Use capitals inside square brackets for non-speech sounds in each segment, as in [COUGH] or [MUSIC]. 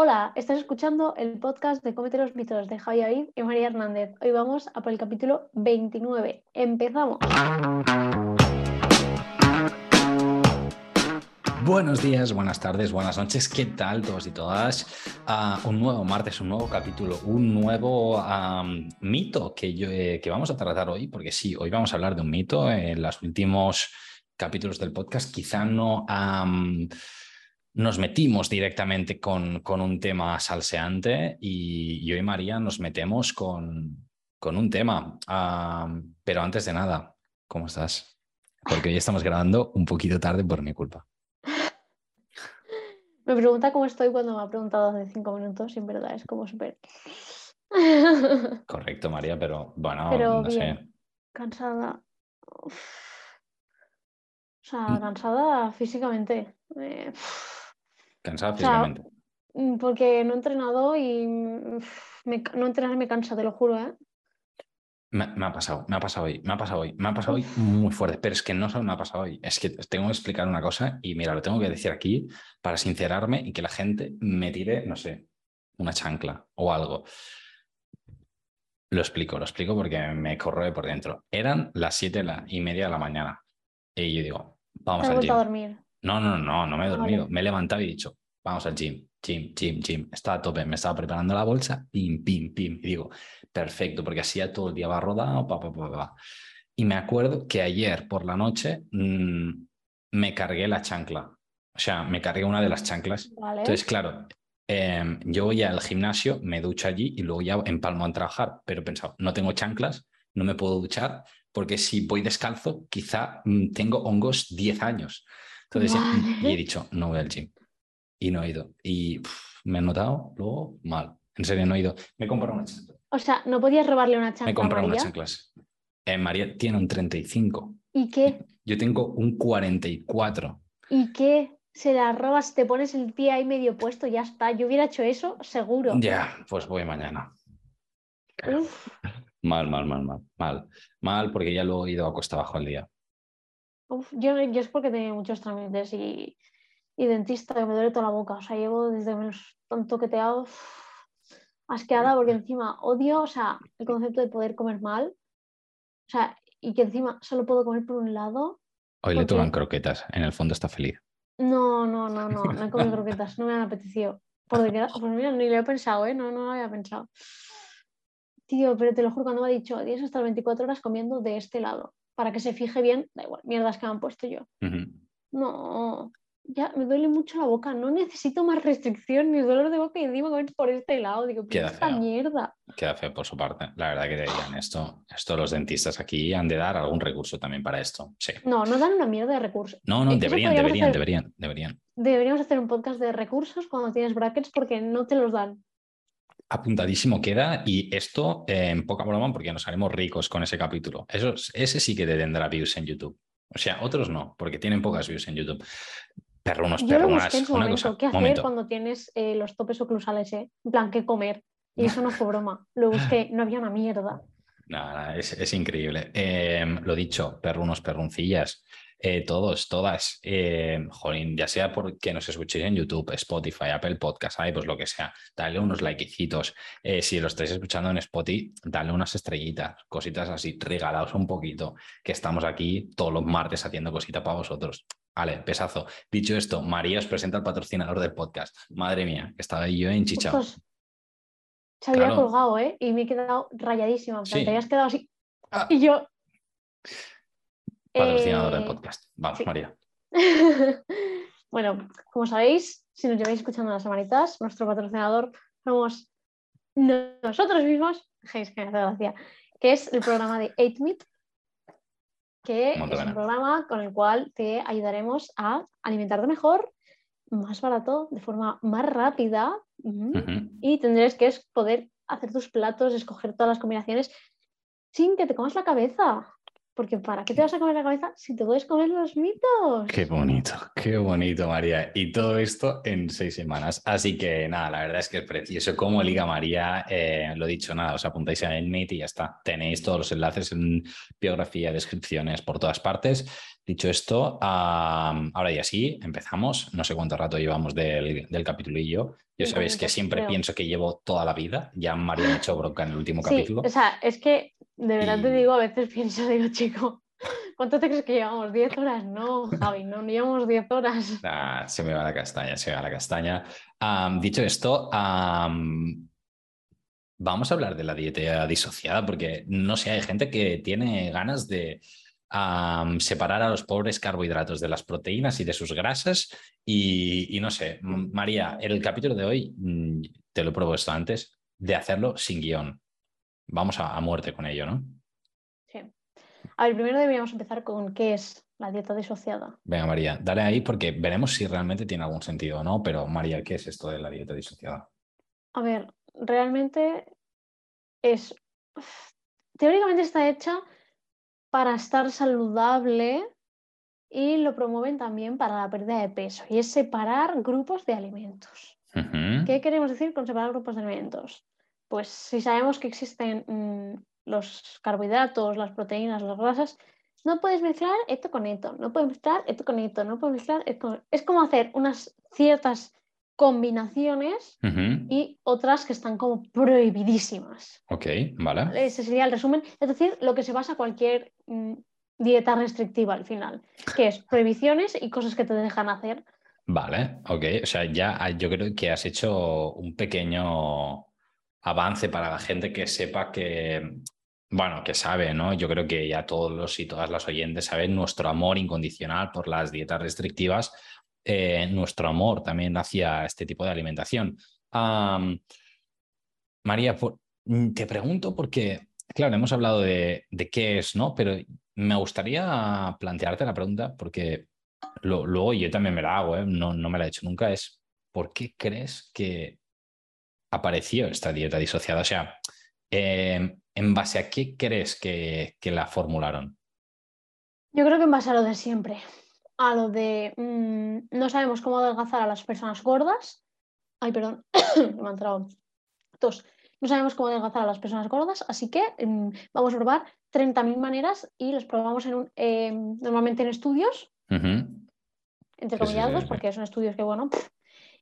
Hola, estás escuchando el podcast de Cómete los mitos de Javier y María Hernández. Hoy vamos a por el capítulo 29. Empezamos. Buenos días, buenas tardes, buenas noches. ¿Qué tal todos y todas? Ah, un nuevo martes, un nuevo capítulo, un nuevo mito que, yo, eh, que vamos a tratar hoy, porque sí, hoy vamos a hablar de un mito. En los últimos capítulos del podcast quizá no nos metimos directamente con, con un tema salseante y yo y María nos metemos con, con un tema. Pero antes de nada, ¿cómo estás? Porque hoy estamos grabando un poquito tarde por mi culpa. [LAUGHS] Me pregunta cómo estoy cuando me ha preguntado hace cinco minutos y en verdad es como súper... Correcto, María, pero bueno, Pero no bien. sé. Cansada. Uf. O sea, Mm. cansada físicamente. Eh, Cansada O sea, físicamente. mm, porque no he entrenado y mm, me no entrenar me cansa, te lo juro, ¿eh? Me, me ha pasado, me ha pasado hoy, me ha pasado hoy, me ha pasado hoy muy fuerte, pero es que no solo me ha pasado hoy, es que tengo que explicar una cosa y mira, lo tengo que decir aquí para sincerarme y que la gente me tire, no sé, una chancla o algo. Lo explico, lo explico porque me corroe por dentro. Eran las siete la- y media de la mañana y yo digo, vamos al a dormir. No, no, no, no me he Ah, vale. dormido. Me he levantado y he dicho, vamos al gym, gym, gym, gym. Estaba a tope, me estaba preparando la bolsa, pim, pim, pim. Y digo, perfecto, porque así ya todo el día va rodado, pa, pa, pa, pa. Y me acuerdo que ayer por la noche mm, me cargué la chancla. O sea, me cargué una de las chanclas. Vale. Entonces, claro, em, yo voy al gimnasio, me ducho allí y luego ya empalmo a trabajar. Pero he pensado, no tengo chanclas, no me puedo duchar, porque si voy descalzo, quizá mm, tengo hongos 10 años. Entonces, mm, y he dicho, no voy al gym. Y no he ido. Y me he notado luego mal. En serio, no he ido. Me he comprado una chancla. O sea, no podías robarle una Me he chancla comprado unas María. chanclas. Eh, María tiene un 35. ¿Y qué? Yo tengo un 44. ¿Y qué? Se la robas, te pones el pie ahí medio puesto, ya está. Yo hubiera hecho eso, seguro. Ya, pues voy mañana. Uf, Mal, mal, mal, mal, mal. Mal porque ya lo he ido a cuesta abajo al día. Uf. Yo, yo es porque tenía muchos trámites y, y dentista, que me duele toda la boca. O sea, llevo desde que me los han toqueteado uf, asqueada porque encima odio, o sea, el concepto de poder comer mal. O sea, y que encima solo puedo comer por un lado. Hoy le tocan croquetas. En el fondo está feliz. No, no, no, no, no he comido croquetas, no me han apetecido. Por desgracia, pues mira, ni lo he pensado, ¿eh? No, no lo había pensado. Tío, pero te lo juro, cuando me ha dicho, tienes hasta las 24 horas comiendo de este lado, para que se fije bien, da igual, mierdas que me han puesto yo. No, ya me duele mucho la boca, no necesito más restricción ni dolor de boca y encima comer por este lado. Digo, ¿qué esta feo. mierda? Queda feo por su parte. La verdad que deberían esto. Esto los dentistas aquí han de dar algún recurso también para esto. Sí. No, no dan una mierda de recursos. No, no, deberían, deberían, hacer- deberían, deberían. Deberíamos hacer un podcast de recursos cuando tienes brackets porque no te los dan. Apuntadísimo queda y esto eh, en poca broma porque nos haremos ricos con ese capítulo. Eso, ese sí que te tendrá views en YouTube. O sea, otros no, porque tienen pocas views en YouTube. Yo en su una momento. cosa. ¿Qué hacer momento. cuando tienes eh, los topes oclusales, eh? En plan, ¿qué comer? Y eso no fue broma. Lo busqué, [LAUGHS] no había una mierda. Nada, es, es increíble. Eh, lo dicho, perrunos, perruncillas, eh, todos, todas, eh, jolín, ya sea porque nos escuchéis en YouTube, Spotify, Apple Podcast, pues lo que sea, dale unos likecitos. Eh, si lo estáis escuchando en Spotify, dale unas estrellitas, cositas así, regalaos un poquito, que estamos aquí todos los martes haciendo cosita para vosotros. Vale, pesazo. Dicho esto, María os presenta al patrocinador del podcast. Madre mía, que estaba ahí yo en chicha. Ostras, se había Claro. colgado, ¿eh? Y me he quedado rayadísima. En plan, Sí. Te habías quedado así. Ah. Y yo. Patrocinador del eh, podcast. Vamos, sí. María. [LAUGHS] bueno, como sabéis, si nos lleváis escuchando las semanitas, nuestro patrocinador somos nosotros mismos, [LAUGHS] es que me hace gracia, que es el programa de 8-Meat, que es un programa con el cual te ayudaremos a alimentarte mejor, más barato, de forma más rápida Ujú. y tendrás que es poder hacer tus platos, escoger todas las combinaciones sin que te comas la cabeza. Porque ¿para qué te vas a comer la cabeza si te puedes comer los mitos? Qué bonito, qué bonito, María. Y todo esto en seis semanas. Así que nada, la verdad es que es precioso. Como Liga María, eh, lo dicho, nada, os apuntáis a el Meet y ya está. Tenéis todos los enlaces en biografía, descripciones por todas partes. Dicho esto, ahora y así empezamos. No sé cuánto rato llevamos del, del capitulillo. Yo sabéis que siempre pienso que llevo toda la vida. Ya María me ha hecho bronca en el último capítulo. O sea, es que de verdad te digo, a veces pienso, [LAUGHS] digo, chico, ¿cuánto te crees que llevamos? ¿10 horas? No, Javi, no, llevamos 10 horas. [LAUGHS] se me va la castaña, se me va la castaña. dicho esto, vamos a hablar de la dieta disociada, porque no sé, hay gente que tiene ganas de separar a los pobres carbohidratos de las proteínas y de sus grasas. Y, no sé, María, en el capítulo de hoy, mm, te lo he propuesto antes, de hacerlo sin guion. Vamos a, muerte con ello, ¿no? Sí. A ver, primero deberíamos empezar con qué es la dieta disociada. Venga, María, dale ahí porque veremos si realmente tiene algún sentido o no. Pero, María, ¿qué es esto de la dieta disociada? A ver, realmente es. Teóricamente está hecha para estar saludable y lo promueven también para la pérdida de peso y es separar grupos de alimentos. ¿Qué queremos decir con separar grupos de alimentos? Pues si sabemos que existen mm, los carbohidratos, las proteínas, las grasas, no puedes mezclar esto con esto, no puedes mezclar esto con esto, no puedes mezclar esto. Es como hacer unas ciertas combinaciones y otras que están como prohibidísimas. Ok, vale. Ese sería el resumen. Es decir, lo que se basa cualquier mm, dieta restrictiva al final, que es prohibiciones y cosas que te dejan hacer. Vale, ok. O sea, ya yo creo que has hecho un pequeño avance para la gente que sepa que, bueno, que sabe, ¿no? Yo creo que ya todos los y todas las oyentes saben nuestro amor incondicional por las dietas restrictivas eh, nuestro amor también hacia este tipo de alimentación. María, mm, te pregunto porque, claro, hemos hablado de, qué es, ¿no? Pero me gustaría plantearte la pregunta porque luego yo también me la hago, ¿eh? no, no me la he hecho nunca, es ¿por qué crees que apareció esta dieta disociada? O sea, em, ¿en base a qué crees que, que la formularon? Yo creo que en base a lo de siempre a lo de mm, no sabemos cómo adelgazar a las personas gordas. Ay, perdón, [COUGHS] me han entrado tos. No sabemos cómo adelgazar a las personas gordas, así que mm, vamos a probar 30.000 maneras y los probamos en un, em, normalmente en estudios, entre comillas, porque son estudios que, bueno,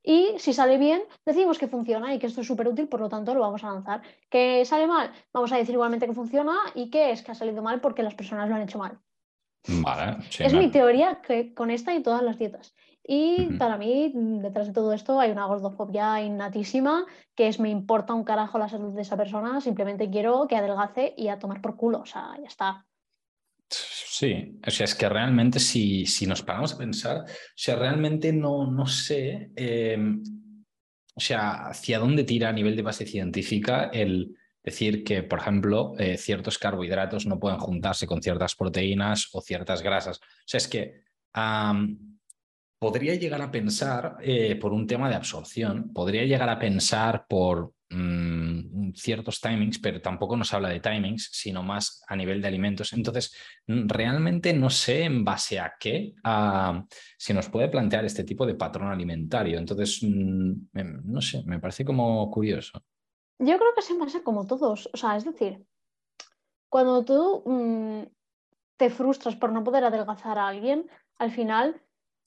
y si sale bien, decimos que funciona y que esto es súper útil, por lo tanto lo vamos a lanzar. Que sale mal, vamos a decir igualmente que funciona y que es que ha salido mal porque las personas lo han hecho mal es mi teoría que con esta y todas las dietas. Y para mí, detrás de todo esto, hay una gordofobia innatísima, que es me importa un carajo la salud de esa persona, simplemente quiero que adelgace y a tomar por culo, o sea, ya está. Sí, o sea, es que realmente si, si nos paramos a pensar, o sea, realmente no, no sé, em, o sea, hacia dónde tira a nivel de base científica el, decir que, por ejemplo, eh, ciertos carbohidratos no pueden juntarse con ciertas proteínas o ciertas grasas. O sea, es que podría llegar a pensar eh, por un tema de absorción, podría llegar a pensar por mm, ciertos timings, pero tampoco nos habla de timings, sino más a nivel de alimentos. Entonces, realmente no sé en base a qué se nos puede plantear este tipo de patrón alimentario. Entonces, mm, no sé, me parece como curioso. Yo creo que se pasa como todos. O sea, es decir, cuando tú mm, te frustras por no poder adelgazar a alguien, al final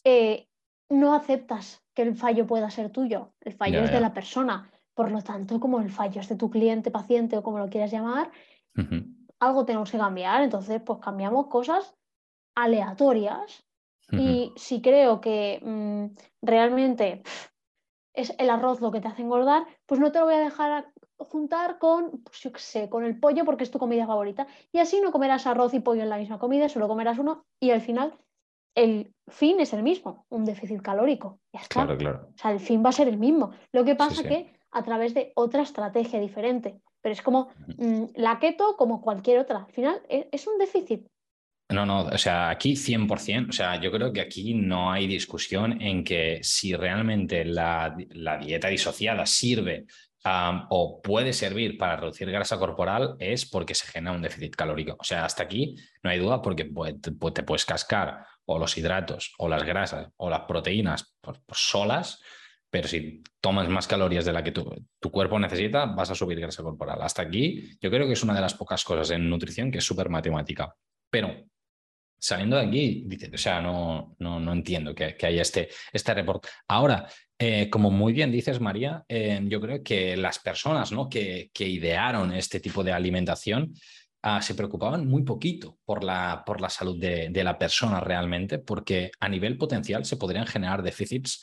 eh, no aceptas que el fallo pueda ser tuyo. El fallo es de la persona. Por lo tanto, como el fallo es de tu cliente, paciente o como lo quieras llamar, algo tenemos que cambiar. Entonces, pues cambiamos cosas aleatorias. Y si creo que mm, realmente es el arroz lo que te hace engordar, pues no te lo voy a dejar juntar con, pues yo qué sé, con el pollo porque es tu comida favorita. Y así no comerás arroz y pollo en la misma comida, solo comerás uno y al final el fin es el mismo, un déficit calórico. Ya está. Claro, claro. O sea, el fin va a ser el mismo. Lo que pasa que a través de otra estrategia diferente. Pero es como mm, la keto como cualquier otra. Al final e, es un déficit. No, no, o sea, aquí 100%, o sea, yo creo que aquí no hay discusión en que si realmente la, la dieta disociada sirve o puede servir para reducir grasa corporal es porque se genera un déficit calórico. O sea, hasta aquí no hay duda porque te, puedes cascar o los hidratos o las grasas o las proteínas por, solas, pero si tomas más calorías de la que tu, tu, cuerpo necesita, vas a subir grasa corporal. Hasta aquí yo creo que es una de las pocas cosas en nutrición que es súper matemática. Pero saliendo de aquí, dice, o sea, no, no, no entiendo que, que, haya este, este report. Ahora, eh, como muy bien dices, María, eh, yo creo que las personas ¿no? que, idearon este tipo de alimentación uh, se preocupaban muy poquito por la, por la salud de, de, la persona realmente, porque a nivel potencial se podrían generar déficits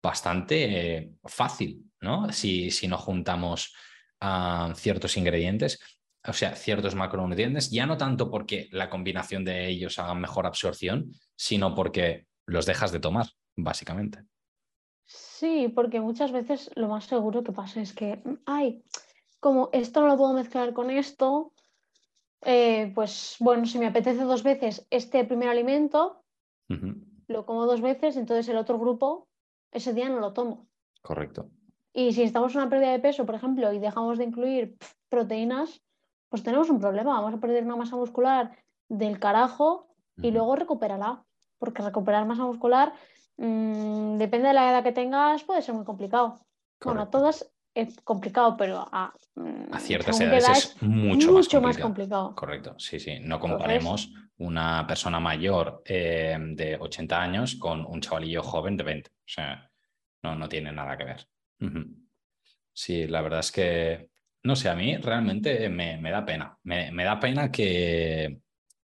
bastante eh, fácil, ¿no? Si, si no juntamos uh, ciertos ingredientes o sea, ciertos macronutrientes, ya no tanto porque la combinación de ellos haga mejor absorción, sino porque los dejas de tomar, básicamente. Sí, porque muchas veces lo más seguro que pasa es que, ay, como esto no lo puedo mezclar con esto, eh, pues bueno, si me apetece dos veces este primer alimento, uh -huh. lo como dos veces, entonces el otro grupo ese día no lo tomo. Correcto. Y si estamos en una pérdida de peso, por ejemplo, y dejamos de incluir proteínas, pues tenemos un problema. Vamos a perder una masa muscular del carajo y luego recuperarla. Porque recuperar masa muscular, mmm, depende de la edad que tengas, puede ser muy complicado. Correcto. Bueno, a todas es complicado, pero a, a ciertas edades es mucho, mucho más, complicado. más, complicado. Correcto, sí, sí. No comparemos Entonces, una persona mayor eh, de 80 años con un chavalillo joven de 20. O sea, no, no tiene nada que ver. Uh -huh. Sí, la verdad es que no sé, a mí realmente me, me da pena. Me, me, da pena que,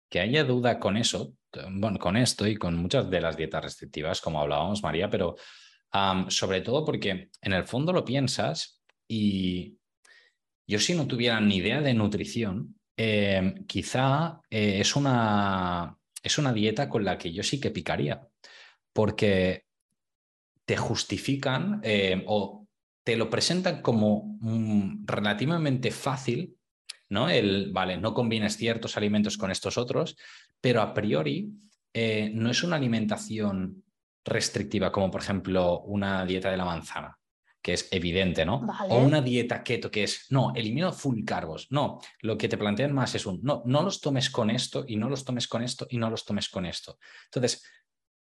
que haya duda con eso, bueno, con esto y con muchas de las dietas restrictivas, como hablábamos, María, pero sobre todo porque en el fondo lo piensas y yo si no tuviera ni idea de nutrición, eh, quizá eh, es, una, es una dieta con la que yo sí que picaría, porque te justifican eh, o te lo presentan como mm, relativamente fácil, ¿no? El, vale, no combines ciertos alimentos con estos otros, pero a priori eh, no es una alimentación restrictiva, como por ejemplo una dieta de la manzana, que es evidente, ¿no? Vale. O una dieta keto, que es, no, elimino full carbos. No, lo que te plantean más es un, no, no los tomes con esto y no los tomes con esto y no los tomes con esto. Entonces,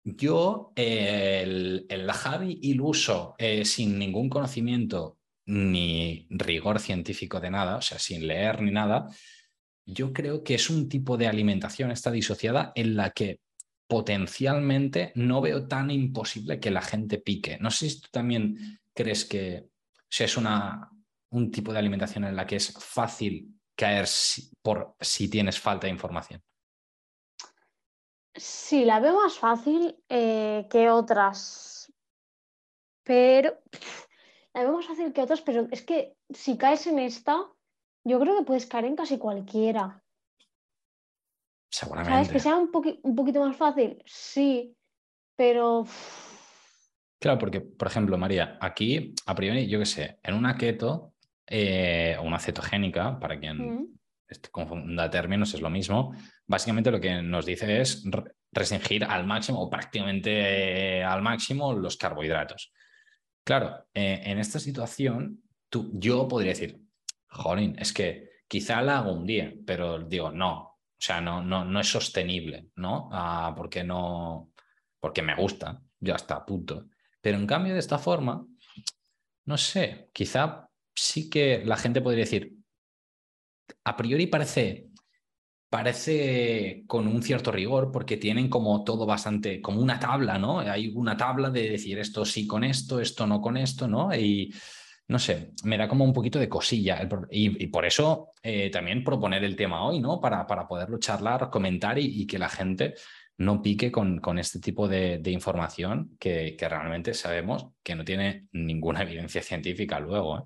yo eh, el, el Javi iluso eh, sin ningún conocimiento ni rigor científico de nada, o sea, sin leer ni nada, yo creo que es un tipo de alimentación esta disociada en la que potencialmente no veo tan imposible que la gente pique. No sé si tú también crees que sea, es una, un tipo de alimentación en la que es fácil caer si, por si tienes falta de información. Sí, la veo más fácil eh, que otras. Pero la veo más fácil que otras, pero es que si caes en esta, yo creo que puedes caer en casi cualquiera. Seguramente. ¿Sabes? Que sea un, poqui un poquito más fácil, sí, pero. Claro, porque, por ejemplo, María, aquí, a priori, yo qué sé, en una keto eh, o una cetogénica, para quien mm confunda términos, es lo mismo. Básicamente lo que nos dice es restringir al máximo o prácticamente al máximo los carbohidratos. Claro, eh, en esta situación, tú, yo podría decir, jolín, es que quizá la hago un día, pero digo, no, o sea, no, no, no es sostenible, ¿no? Ah, porque no, porque me gusta, ya está, punto. Pero en cambio, de esta forma, no sé, quizá sí que la gente podría decir, a priori parece, parece con un cierto rigor porque tienen como todo bastante, como una tabla, ¿no? Hay una tabla de decir esto sí con esto, esto no con esto, ¿no? Y no sé, me da como un poquito de cosilla. Y, por eso eh, también proponer el tema hoy, ¿no? Para, para poderlo charlar, comentar y, que la gente no pique con, con este tipo de, información que, que, realmente sabemos que no tiene ninguna evidencia científica luego. ¿eh?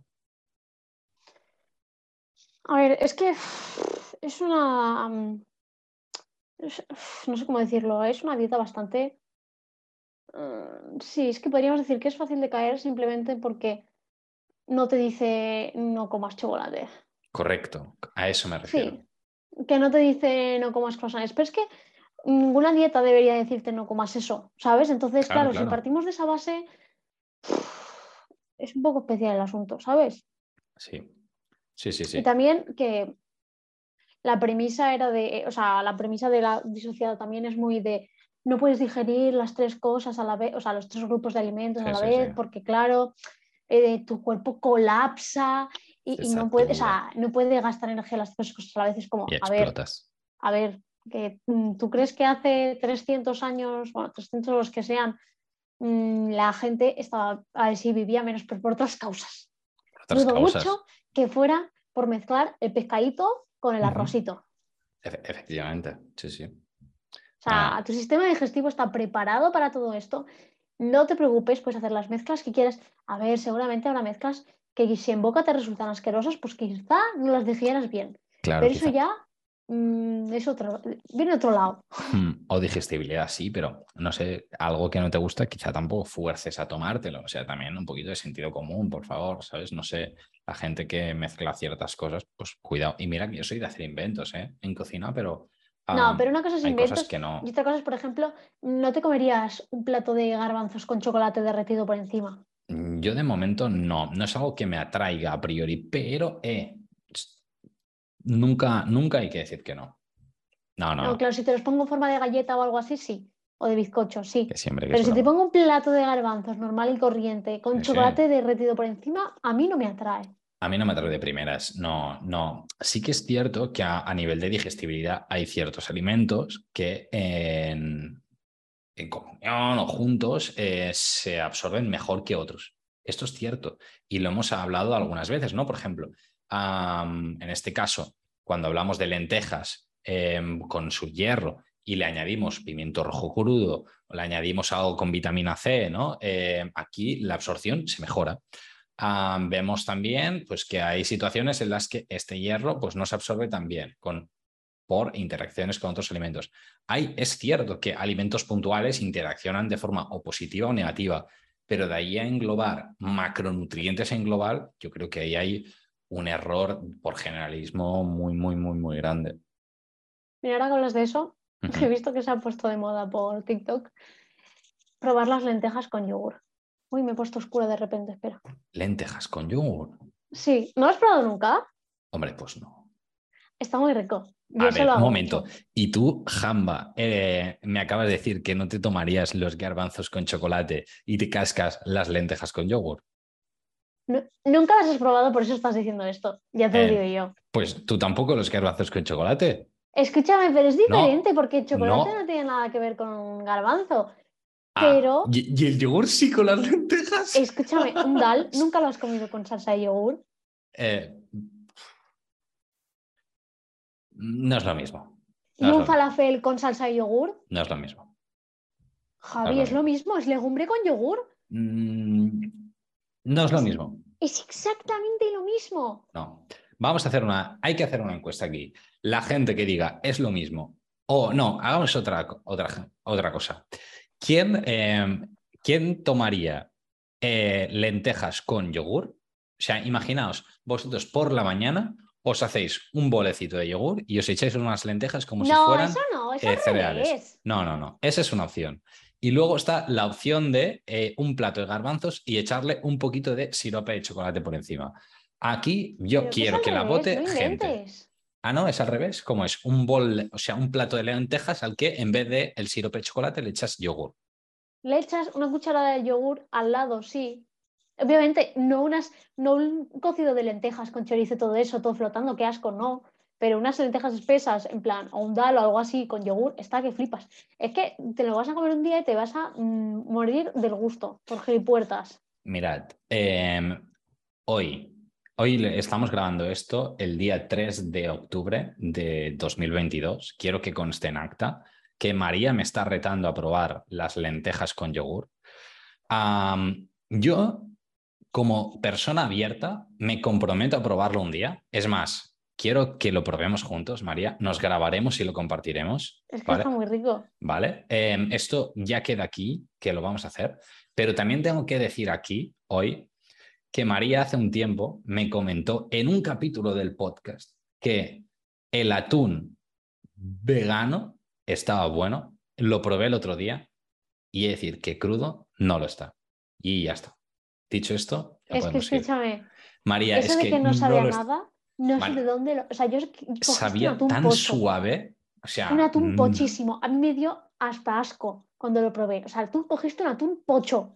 A ver, es que es una. No sé cómo decirlo, es una dieta bastante. Uh, sí, es que podríamos decir que es fácil de caer simplemente porque no te dice no comas chocolate. Correcto, a eso me refiero. Sí, que no te dice no comas croissants, pero es que ninguna dieta debería decirte no comas eso, ¿sabes? Entonces, claro, claro, claro. si partimos de esa base, es un poco especial el asunto, ¿sabes? Sí, Sí, sí, sí. Y también que la premisa era de, o sea, la premisa de la disociada también es muy de no puedes digerir las tres cosas a la vez, o sea, los tres grupos de alimentos sí, a la sí, vez, sí. porque claro, eh, tu cuerpo colapsa y, y no puede, o sea, no puede gastar energía las tres cosas a la vez. Es como, y a ver, a ver, Que mm, tú crees que hace 300 años, bueno, 300 los que sean, mm, la gente estaba, a ver si vivía menos, pero por otras causas. Otras Dudo causas. mucho que fuera por mezclar el pescadito con el arrocito. Efe- efectivamente, sí, sí. O sea, Ah. tu sistema digestivo está preparado para todo esto. No te preocupes, puedes hacer las mezclas que quieras. A ver, seguramente habrá mezclas que si en boca te resultan asquerosas, pues quizá no las digieras bien. Claro, Pero quizá. eso ya mm, es otro, viene otro lado. Hmm, O digestibilidad, sí, pero no sé, algo que no te gusta, quizá tampoco fuerces a tomártelo. O sea, también un poquito de sentido común, por favor, ¿sabes? No sé, la gente que mezcla ciertas cosas, pues cuidado. Y mira que yo soy de hacer inventos, ¿eh? En cocina, pero. No, pero una cosa es inventos que no. y otra cosa es, por ejemplo, no te comerías un plato de garbanzos con chocolate derretido por encima. Mm, Yo de momento no, no es algo que me atraiga a priori, pero eh, nunca, nunca hay que decir que no. No, no, claro, si te los pongo en forma de galleta o algo así, sí. O de bizcocho, sí. que siempre que Pero si te pongo un plato de garbanzos normal y corriente con Sí, chocolate derretido por encima, a mí no me atrae. A mí no me atrae de primeras, no, no. Sí que es cierto que a, a nivel de digestibilidad hay ciertos alimentos que en, en comunión o juntos eh, se absorben mejor que otros. Esto es cierto y lo hemos hablado algunas veces, ¿no? Por ejemplo, en este caso, cuando hablamos de lentejas em, con su hierro y le añadimos pimiento rojo crudo o le añadimos algo con vitamina C, ¿no? Eh, aquí la absorción se mejora. Vemos también pues, que hay situaciones en las que este hierro pues, no se absorbe tan bien con, por interacciones con otros alimentos. Hay, es cierto que alimentos puntuales interaccionan de forma o positiva o negativa, pero de ahí a englobar macronutrientes en global, yo creo que ahí hay un error por generalismo muy, muy, muy, muy grande. Mira, ahora que hablas de eso, [LAUGHS] he visto que se ha puesto de moda por TikTok probar las lentejas con yogur. Uy, me he puesto oscura de repente, espera. Lentejas con yogur. Sí, ¿no lo has probado nunca? Hombre, pues no. Está muy rico. Yo A ver, lo un momento. Y tú, Jamba, eh, me acabas de decir que no te tomarías los garbanzos con chocolate y te cascas las lentejas con yogur. Nu- nunca las has probado, por eso estás diciendo esto. Ya te Eh, lo digo yo. Pues tú tampoco los garbanzos con chocolate. Escúchame, pero es diferente porque el chocolate no. no. tiene nada que ver con un garbanzo. Ah, Pero- ¿y, y el yogur sí con las lentejas? Escúchame, un dal, [LAUGHS] ¿nunca lo has comido con salsa de yogur? Eh, no es lo mismo. ¿Y un falafel con salsa de yogur? No es lo mismo. Javi, es lo mismo, es legumbre con yogur. Mm, no es lo mismo. Es exactamente lo mismo. No. Vamos a hacer una. Hay que hacer una encuesta aquí. La gente que diga es lo mismo. O no, hagamos otra, otra, otra cosa. ¿Quién, eh, ¿quién tomaría eh, lentejas con yogur? O sea, imaginaos, vosotros por la mañana os hacéis un bolecito de yogur y os echáis unas lentejas como si fueran. eso no, eso eh, al cereales. No, no, no. Esa es una opción. Y luego está la opción de eh, un plato de garbanzos y echarle un poquito de sirope de chocolate por encima. Aquí yo Pero quiero que la revés, bote no gente. Ah, no, es al revés. ¿Cómo es? Un bol, o sea, un plato de lentejas al que en vez de el sirope de chocolate le echas yogur. Le echas una cucharada de yogur al lado, sí. Obviamente, no, unas, no un cocido de lentejas con chorizo y todo eso, todo flotando, qué asco, no. Pero unas lentejas espesas, en plan, o un dal o algo así con yogur, está que flipas. Es que te lo vas a comer un día y te vas a mm, morir del gusto, por gilipuertas. Mirad, eh, hoy, hoy estamos grabando esto el día 3 de octubre de 2022. Quiero que conste en acta que María me está retando a probar las lentejas con yogur. Yo, como persona abierta, me comprometo a probarlo un día. Es más, quiero que lo probemos juntos, María. Nos grabaremos y lo compartiremos. Es que ¿vale? está muy rico. ¿Vale? Eh, esto ya queda aquí, que lo vamos a hacer, pero también tengo que decir aquí, hoy, que María hace un tiempo me comentó en un capítulo del podcast que el atún vegano estaba bueno, lo probé el otro día y he de decir que crudo no lo está. Y ya está. Dicho esto, ya Es que podemos ir. escúchame, María, eso es de que, que, no sabía nada, no Vale. sé de dónde lo. O sea, yo un sabía tan pocho, suave. O sea, Un atún mm, pochísimo. A mí me dio hasta asco cuando lo probé. O sea, tú cogiste un atún pocho.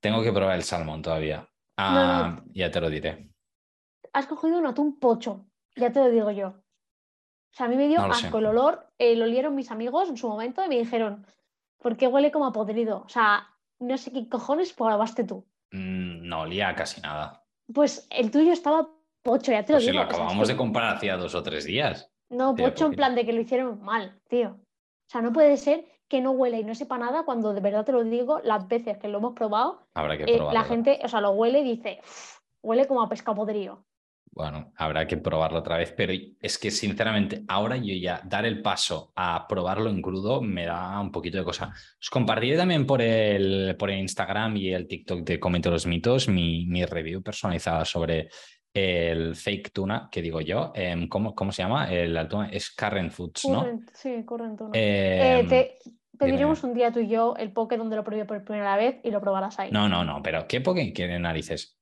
Tengo que probar el salmón todavía. Ah, Ya te lo diré. Has cogido un atún pocho. Ya te lo digo yo. O sea, a mí me dio No lo sé. asco el olor, eh, lo olieron mis amigos en su momento y me dijeron, ¿por qué huele como a podrido? O sea, no sé qué cojones probaste tú. Mm, no olía casi nada. Pues el tuyo estaba pocho, ya te lo Pues si digo. lo o sea, es acabamos de comprar hacía dos o tres días. No, Tío, pocho en plan de que lo hicieron mal, tío. O sea, no puede ser que no huela y no sepa nada cuando de verdad te lo digo, las veces que lo hemos probado, Habrá que eh, probarlo. la gente, o sea, lo huele y dice, "Uf, huele como a pescado podrido. Bueno, habrá que probarlo otra vez, pero es que sinceramente ahora yo ya dar el paso a probarlo en crudo me da un poquito de cosa. Os compartiré también por el, por el Instagram y el TikTok de Comento los Mitos mi, mi review personalizada sobre el fake tuna, que digo yo. em, ¿cómo, ¿Cómo se llama? El atún es Current Foods, ¿no? Current- sí, correcto. Em, Eh, te pediremos dime. un día tú y yo el poke donde lo probé por primera vez y lo probarás ahí. No, no, no, pero ¿qué poke quiere narices?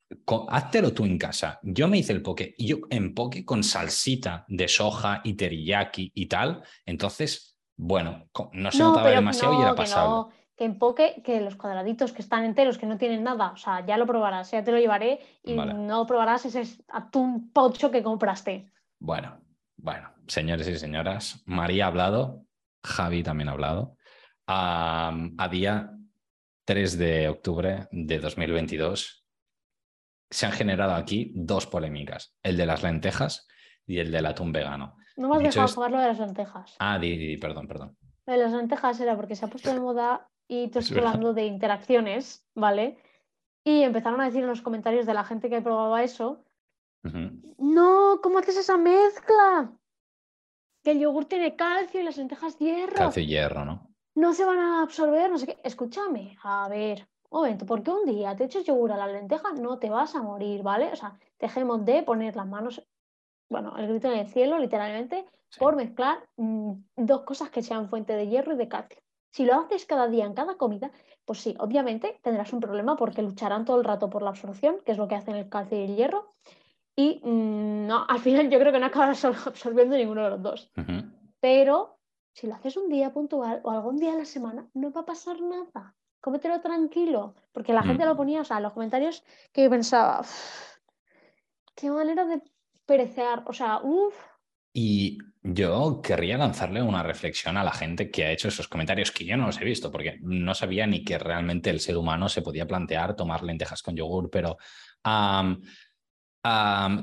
Háztelo tú en casa. Yo me hice el poke y yo en poke con salsita de soja y teriyaki y tal. Entonces, bueno, no se notaba demasiado y era pasable. no, que en poke, que los cuadraditos que están enteros, que no tienen nada, o sea, ya lo probarás, ya te lo llevaré y Vale. no probarás ese atún pocho que compraste. Bueno, bueno, señores y señoras, María ha hablado, Javi también ha hablado. A día 3 de octubre de 2022 se han generado aquí dos polémicas, el de las lentejas y el del atún vegano. No me has Dicho dejado acabar lo de las lentejas. Ah, di, di, di, perdón, perdón. Lo de las lentejas era porque se ha puesto de moda y tú Es estás hablando de interacciones, ¿vale? Y empezaron a decir en los comentarios de la gente que probaba eso, no, ¿cómo haces esa mezcla? Que el yogur tiene calcio y las lentejas hierro. Calcio y hierro, ¿no? no se van a absorber, no sé qué. Escúchame, a ver, un momento, porque un día te echas yogur a la lenteja, no te vas a morir, ¿vale? O sea, dejemos de poner las manos, bueno, el grito en el cielo, literalmente, Sí. por mezclar mm, dos cosas que sean fuente de hierro y de calcio. Si lo haces cada día en cada comida, pues sí, obviamente tendrás un problema porque lucharán todo el rato por la absorción, que es lo que hacen el calcio y el hierro. Y mm, no, al final yo creo que no acabarás [LAUGHS] absorbiendo ninguno de los dos. Pero si lo haces un día puntual o algún día a la semana, no va a pasar nada. Cómetelo tranquilo. Porque la gente Mm. lo ponía, o sea, en los comentarios que yo pensaba, "Uf, qué manera de perecear. O sea, uff, Y yo querría lanzarle una reflexión a la gente que ha hecho esos comentarios que yo no los he visto, porque no sabía ni que realmente el ser humano se podía plantear tomar lentejas con yogur, pero am,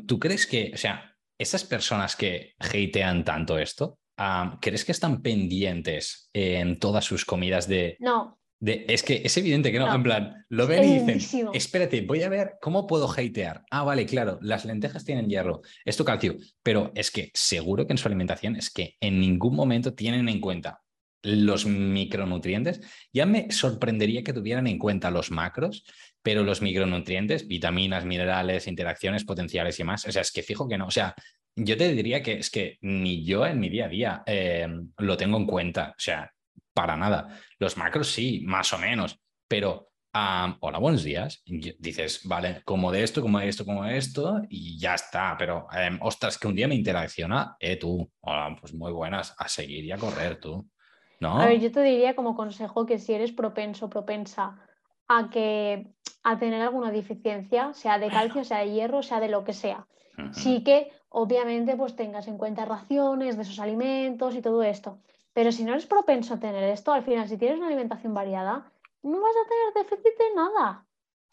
¿tú crees que, o sea, esas personas que hatean tanto esto, am, ¿crees que están pendientes en todas sus comidas de, no. De- es que es evidente que no, No. en plan, lo ven y dicen, espérate, voy a ver cómo puedo hatear. Ah, vale, claro, las lentejas tienen hierro, esto calcio, pero es que seguro que en su alimentación es que en ningún momento tienen en cuenta los micronutrientes. Ya me sorprendería que tuvieran en cuenta los macros, pero los micronutrientes, vitaminas, minerales, interacciones potenciales y más, o sea, es que fijo que no, o sea, yo te diría que es que ni yo en mi día a día eh, lo tengo en cuenta, o sea, para nada. Los macros sí, más o menos, pero hola, buenos días. Dices, vale, como de esto, como de esto, como de esto, y ya está. Pero, em, ostras, que un día me interacciona, eh, tú, hola, pues muy buenas, a seguir y a correr tú. ¿No? A ver, yo te diría como consejo que si eres propenso, propensa a que a tener alguna deficiencia, sea de calcio, sea de hierro, sea de lo que sea, Ujú. sí que obviamente pues tengas en cuenta raciones de esos alimentos y todo esto. Pero si no eres propenso a tener esto, al final, si tienes una alimentación variada, no vas a tener déficit de nada.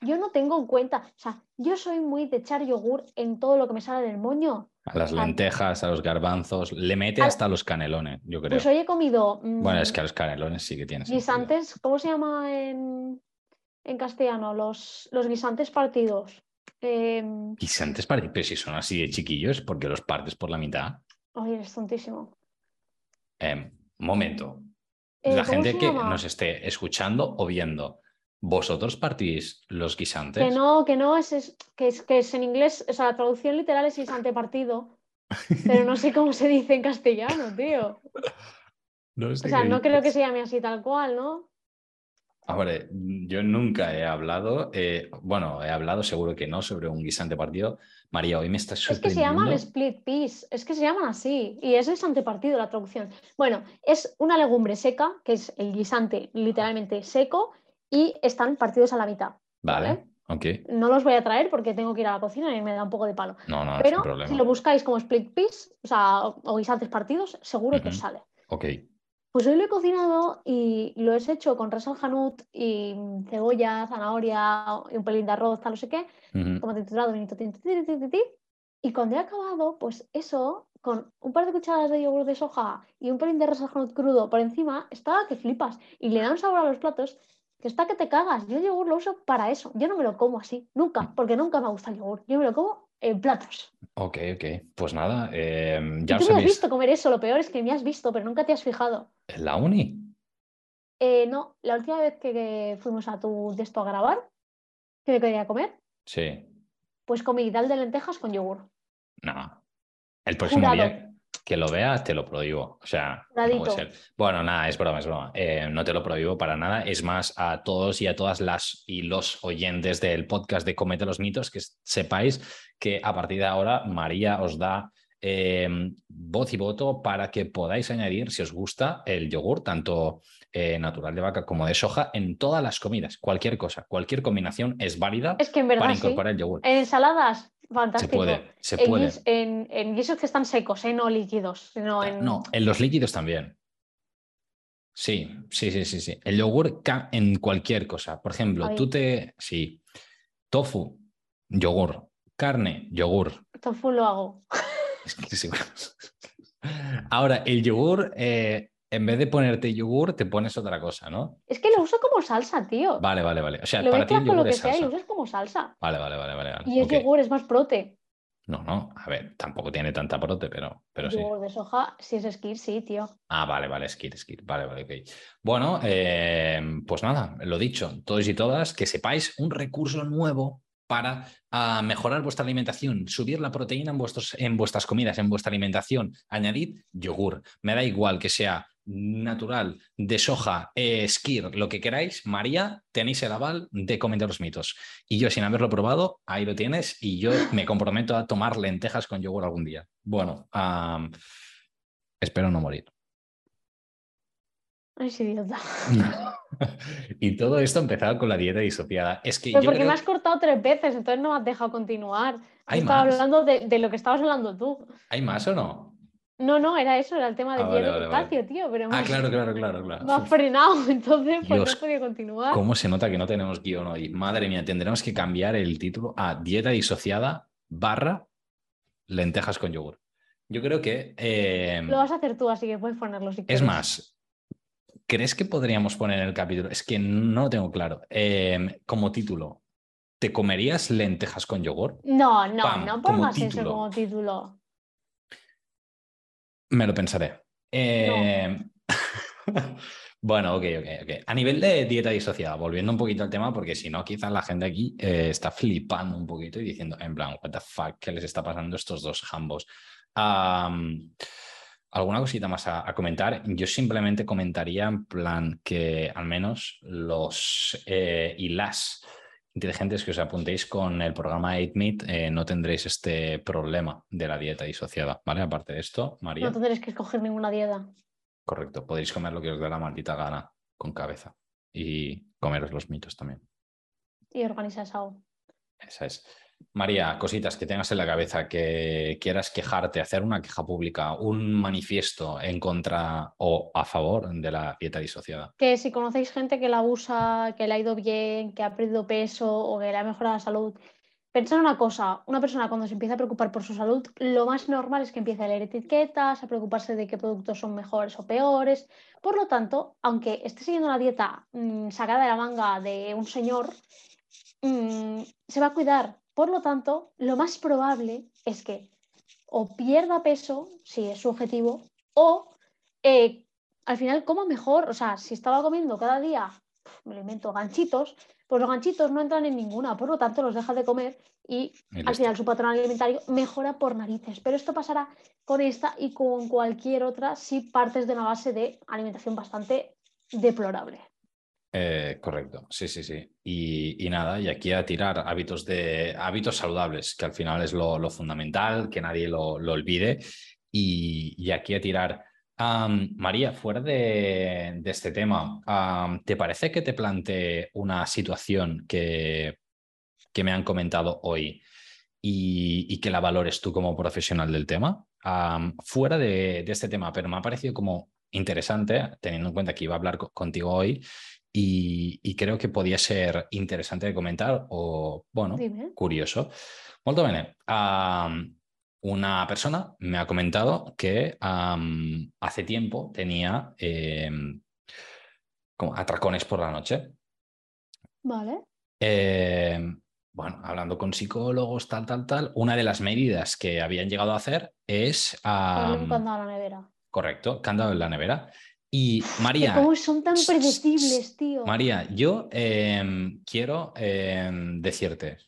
Yo no tengo en cuenta, o sea, yo soy muy de echar yogur en todo lo que me sale del moño. A las lentejas, a los garbanzos, le mete hasta los canelones, yo creo. Pues hoy he comido Bueno, es mm, que a los canelones sí que tienes. sentido. guisantes, ¿cómo se llama en, en castellano? Los, los guisantes partidos. Em, Guisantes partidos, pero si son así de chiquillos, porque los partes por la mitad. Ay, eres tontísimo. Em, momento. Eh, la ¿cómo gente que nos esté escuchando o viendo, ¿vosotros partís los guisantes? Que no, que no, es, es- que, es, que es en inglés, o sea, la traducción literal es guisante partido, pero no sé cómo se dice en castellano, tío. [LAUGHS] No O sé sea, qué no creo que se llame así tal cual, ¿no? Ahora, yo nunca he hablado, eh, bueno, he hablado seguro que no sobre un guisante partido. María, hoy me estás Es que se sorprendiendo. llaman split peas, es que se llaman así, y es guisante partido la traducción. Bueno, es una legumbre seca, que es el guisante literalmente seco, y están partidos a la mitad. Vale. No los voy a traer porque tengo que ir a la cocina y me da un poco de palo. No, no, Pero problema. si lo buscáis como split piece, o sea, o guisantes partidos, seguro que os sale. Ok. Pues hoy lo he cocinado y lo he hecho con res al janut y cebolla, zanahoria y un pelín de arroz, tal, no sé qué, como titulado, vinito, y cuando he acabado, pues eso, con un par de cucharadas de yogur de soja y un pelín de janut crudo por encima, estaba que flipas y le da un sabor a los platos que está que te cagas. Yo el yogur lo uso para eso. Yo no me lo como así, nunca, porque nunca me gusta el yogur. Yo me lo como en platos. Ok, ok. Pues nada, eh, ya ¿Y tú me has visto comer eso. Lo peor es que me has visto, pero nunca te has fijado. ¿En la uni? Eh, no, la última vez que, fuimos a tu de esto a grabar, que me quería comer. Sí. Pues comí dal de lentejas con yogur. No. El próximo día que lo veas, te lo prohíbo. O sea, no puede ser. Bueno, nada, es broma, es broma. Eh, no te lo prohíbo para nada. Es más, a todos y a todas las y los oyentes del podcast de Comete los mitos, que sepáis que a partir de ahora María os da eh, voz y voto para que podáis añadir, si os gusta, el yogur, tanto eh, natural de vaca como de soja, en todas las comidas. Cualquier cosa, cualquier combinación es válida es que en verdad, para incorporar el yogur. En ensaladas, Fantástico. Se puede, se puede. En, en, guisos que están secos, ¿eh? no líquidos. Sino en... No, en los líquidos también. Sí, sí, sí, sí, sí. El yogur en cualquier cosa. Por ejemplo, tú te. Sí. Tofu, yogur. Carne, yogur. Tofu lo hago. [LAUGHS] Ahora, el yogur, eh, en vez de ponerte yogur, te pones otra cosa, ¿no? Es que lo uso como salsa, tío. Vale, vale, vale. O sea, para ti el yogur lo que es sea y lo usas como salsa. Vale, vale, vale, vale. Y el yogur es más prote. No, no, a ver, tampoco tiene tanta prote, pero, pero sí. Yogur de soja, si es skir, sí, tío. Ah, vale, vale, skir, skir. Vale, vale, ok. Bueno, eh, pues nada, lo dicho, todos y todas, que sepáis un recurso nuevo para ah, mejorar vuestra alimentación, subir la proteína en, vuestros, en vuestras comidas, en vuestra alimentación. Añadid yogur. Me da igual que sea natural, de soja, eh, skir, lo que queráis, María, tenéis el aval de comentar los mitos. Y yo, sin haberlo probado, ahí lo tienes y yo me comprometo a tomar lentejas con yogur algún día. Bueno, espero no morir. Ay, idiota. [LAUGHS] y todo esto empezado con la dieta disociada. Es que porque me has cortado tres veces, entonces no me has dejado continuar. ¿Hay Estaba hablando de, lo que estabas hablando tú. ¿Hay más o no? No, no, era eso, era el tema del ah, espacio, tío. Pero ah, claro, claro, claro, claro. Me has frenado, [LAUGHS] entonces pues no podía continuar. ¿Cómo se nota que no tenemos guion hoy? Madre mía, tendremos que cambiar el título a dieta disociada barra lentejas con yogur. Yo creo que. Eh, lo vas a hacer tú, así que puedes ponerlo si quieres. Es más, ¿crees que podríamos poner en el capítulo? Es que no lo tengo claro. Eh, como título, ¿te comerías lentejas con yogur? No, no, no pongas eso como título. Me lo pensaré. Eh, [LAUGHS] bueno, ok, ok, ok. A nivel de dieta disociada, volviendo un poquito al tema, porque si no, quizás la gente aquí eh, está flipando un poquito y diciendo, en plan, what the fuck, ¿qué les está pasando a estos dos jambos? ¿Alguna cosita más a, comentar? Yo simplemente comentaría en plan que al menos los eh, y las inteligentes que os apuntéis con el programa 8Meet, eh, no tendréis este problema de la dieta disociada, ¿vale? Aparte de esto, María. No tendréis que escoger ninguna dieta. Correcto, podéis comer lo que os dé la maldita gana con cabeza y comeros los mitos también. Y organizar algo. Esa es. María, cositas que tengas en la cabeza, que quieras quejarte, hacer una queja pública, un manifiesto en contra o a favor de la dieta disociada. Que si conocéis gente que la usa, que le ha ido bien, que ha perdido peso o que le ha mejorado la salud, pensad una cosa, una persona cuando se empieza a preocupar por su salud, lo más normal es que empiece a leer etiquetas, a preocuparse de qué productos son mejores o peores. Por lo tanto, aunque esté siguiendo una dieta mm, sacada de la manga de un señor, mm, se va a cuidar por lo tanto, lo más probable es que o pierda peso, si es su objetivo, o eh, al final coma mejor. O sea, si estaba comiendo cada día, me lo invento, ganchitos, pues los ganchitos no entran en ninguna, por lo tanto los deja de comer y al final su patrón alimentario mejora por narices. Pero esto pasará con esta y con cualquier otra si partes de una base de alimentación bastante deplorable. Eh, correcto, sí, sí, sí. Y, nada, y aquí a tirar hábitos, de, hábitos saludables, que al final es lo, fundamental, que nadie lo, olvide. Y, aquí a tirar. María, fuera de, este tema, ¿te parece que te plantee una situación que que me han comentado hoy y, que la valores tú como profesional del tema, fuera de, este tema, pero me ha parecido como interesante, teniendo en cuenta que iba a hablar contigo hoy, y, creo que podía ser interesante de comentar o, bueno, curioso. Molto bene. una persona me ha comentado que hace tiempo tenía em, como atracones por la noche. Vale. Em, bueno, hablando con psicólogos, tal, tal, tal, una de las medidas que habían llegado a hacer es... Um, candado en la nevera. Correcto, candado en la nevera. Y María... ¿Cómo son tan predecibles, tío? María, yo em, quiero em, decirte,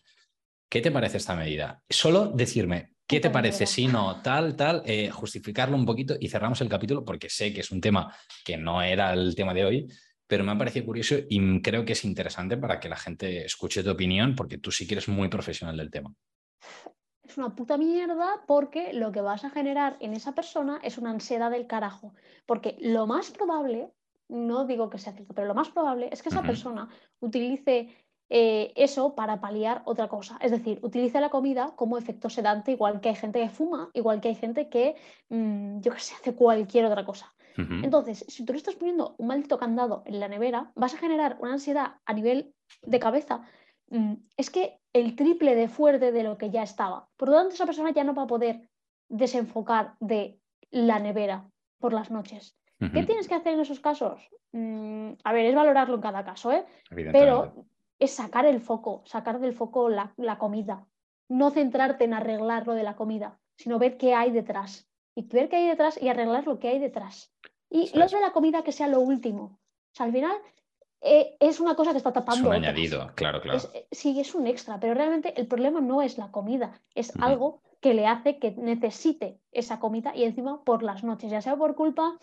¿qué te parece esta medida? Solo decirme, ¿qué te parece? Si no, tal, tal, eh, justificarlo un poquito y cerramos el capítulo porque sé que es un tema que no era el tema de hoy, pero me ha parecido curioso y creo que es interesante para que la gente escuche tu opinión, porque tú sí que eres muy profesional del tema. Es una puta mierda porque lo que vas a generar en esa persona es una ansiedad del carajo. Porque lo más probable, no digo que sea cierto, pero lo más probable es que esa persona utilice eh, eso para paliar otra cosa. Es decir, utilice la comida como efecto sedante, igual que hay gente que fuma, igual que hay gente que, mm, yo que sé, hace cualquier otra cosa. Entonces, si tú le estás poniendo un maldito candado en la nevera, vas a generar una ansiedad a nivel de cabeza. Mm, es que el triple de fuerte de lo que ya estaba. Por lo tanto, esa persona ya no va a poder desenfocar de la nevera por las noches. ¿Qué tienes que hacer en esos casos? Mm, a ver, es valorarlo en cada caso, ¿eh? Pero es sacar el foco, sacar del foco la, la comida. No centrarte en arreglar lo de la comida, sino ver qué hay detrás y ver qué hay detrás y arreglar lo que hay detrás. Y lo de la comida que sea lo último. O sea, al final eh, es una cosa que está tapando. Es un añadido, claro, claro. Eh, sí, es un extra, pero realmente el problema no es la comida, es algo que le hace que necesite esa comida y encima por las noches, ya sea por culpa,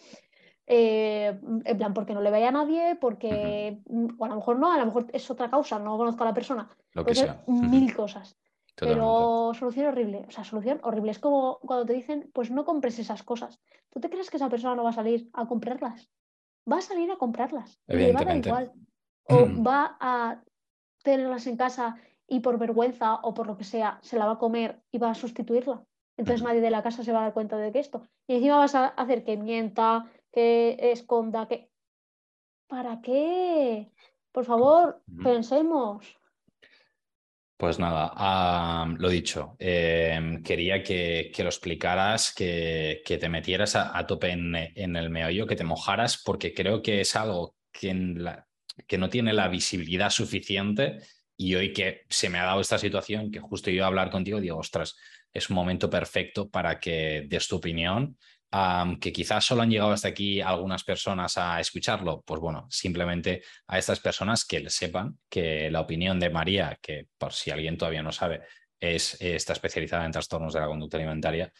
eh, en plan, porque no le vaya a nadie, porque, o a lo mejor no, a lo mejor es otra causa, no conozco a la persona. Lo que sea. Mil cosas. Pero solución horrible, o sea, solución horrible. Es como cuando te dicen, pues no compres esas cosas. ¿Tú te crees que esa persona no va a salir a comprarlas? Va a salir a comprarlas. Y va a dar igual. [CLEARS THROAT] O va a tenerlas en casa y por vergüenza o por lo que sea, se la va a comer y va a sustituirla. Entonces nadie de la casa se va a dar cuenta de que esto. Y encima vas a hacer que mienta, que esconda, que... ¿Para qué? Por favor, pensemos. Pues nada, lo dicho, em, quería que, lo explicaras, que, te metieras a, tope en, el meollo, que te mojaras, porque creo que es algo que, que no tiene la visibilidad suficiente y hoy que se me ha dado esta situación, que justo yo a hablar contigo, digo, ostras, es un momento perfecto para que des tu opinión que quizás solo han llegado hasta aquí algunas personas a escucharlo, pues bueno, simplemente a estas personas que sepan que la opinión de María, que por si alguien todavía no sabe, es, está especializada en trastornos de la conducta alimentaria,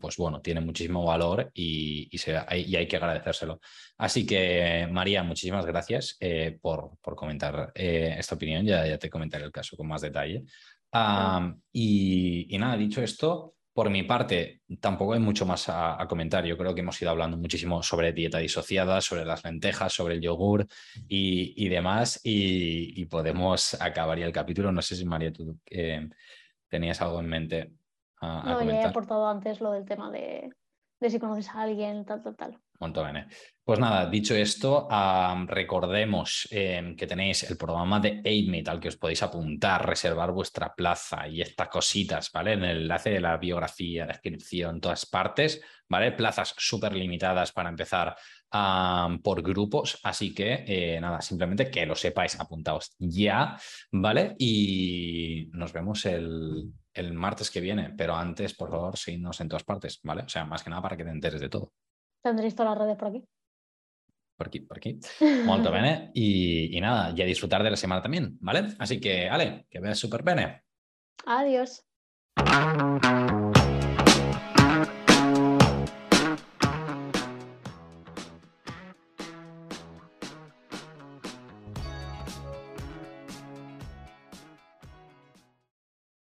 pues bueno, tiene muchísimo valor y, hay que agradecérselo. Así que, María, muchísimas gracias eh, por, por, comentar eh, esta opinión. Ya, ya te comentaré el caso con más detalle. y, y, nada, dicho esto, por mi parte, tampoco hay mucho más a, comentar. Yo creo que hemos ido hablando muchísimo sobre dieta disociada, sobre las lentejas, sobre el yogur y, demás, y, podemos acabar ya el capítulo. No sé si María, tú eh, tenías algo en mente. A, no, ya he aportado antes lo del tema de, de si conoces a alguien, tal, tal, tal. Molto bene. Pues nada, dicho esto, recordemos em, que tenéis el programa de AidMeet al que os podéis apuntar, reservar vuestra plaza y estas cositas, ¿vale? En el enlace de la biografía, descripción, todas partes, ¿vale? Plazas súper limitadas para empezar por grupos, así que eh, nada, simplemente que lo sepáis, apuntaos ya, ¿vale? Y nos vemos el, el martes que viene, pero antes, por favor, seguidnos en todas partes, ¿vale? O sea, más que nada para que te enteres de todo. Tendréis todas las redes por aquí. Por aquí, por aquí. [LAUGHS] Molto bene. Y, y nada, y a disfrutar de la semana también, ¿vale? Así que, Ale, que veas súper bene. Adiós.